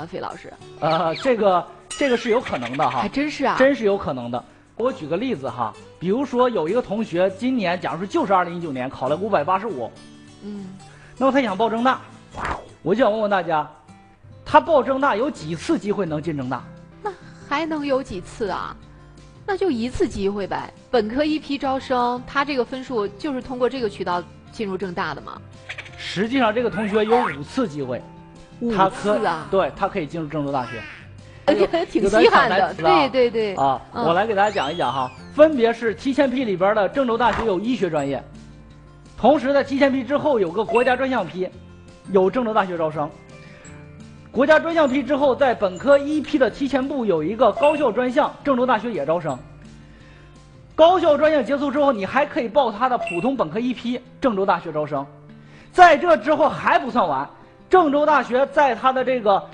啊，费老师，呃，这个这个是有可能的哈还，真是啊。真是有可能的。我举个例子哈，比如说有一个同学今年，假如说就是二零一九年考了五百八十五，嗯，那么他想报郑大，我就想问问大家，他报郑大有几次机会能进郑大？那还能有几次啊？那就一次机会呗。本科一批招生，他这个分数就是通过这个渠道进入郑大的吗？实际上这个同学有五次机会，五他可对他可以进入郑州大学。挺有点稀罕的。对对对。啊，嗯我来给大家讲一讲哈，分别是提前批里边的郑州大学有医学专业，同时在提前批之后有个国家专项批，有郑州大学招生。国家专项批之后，在本科一批的提前部有一个高校专项，郑州大学也招生。高校专项结束之后，你还可以报他的普通本科一批，郑州大学招生。在这之后还不算完，郑州大学在他的这个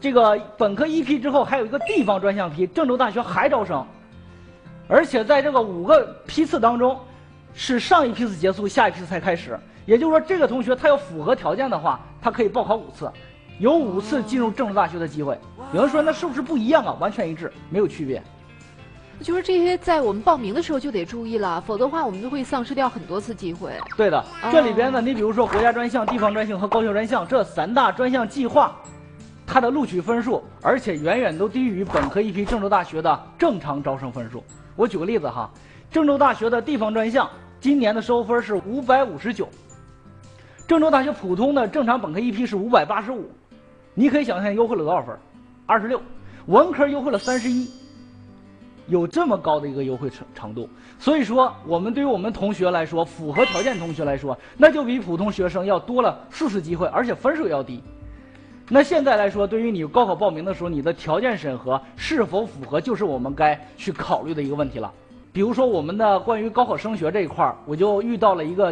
这个本科一批之后，还有一个地方专项批，郑州大学还招生，而且在这个五个批次当中，是上一批次结束，下一批次才开始。也就是说，这个同学他要符合条件的话，他可以报考五次，有五次进入郑州大学的机会。有人说那是不是不一样啊？完全一致，没有区别。就是这些，在我们报名的时候就得注意了，否则的话，我们就会丧失掉很多次机会。对的，这里边呢，你比如说国家专项、地方专项和高校专项这三大专项计划，它的录取分数，而且远远都低于本科一批郑州大学的正常招生分数。我举个例子哈，郑州大学的地方专项今年的收分是五百五十九，郑州大学普通的正常本科一批是五百八十五，你可以想象优惠了多少分？二十六，文科优惠了三十一。有这么高的一个优惠程程度，所以说我们对于我们同学来说，符合条件同学来说，那就比普通学生要多了四次机会，而且分数要低。那现在来说，对于你高考报名的时候，你的条件审核是否符合，就是我们该去考虑的一个问题了。比如说我们的关于高考升学这一块儿，我就遇到了一个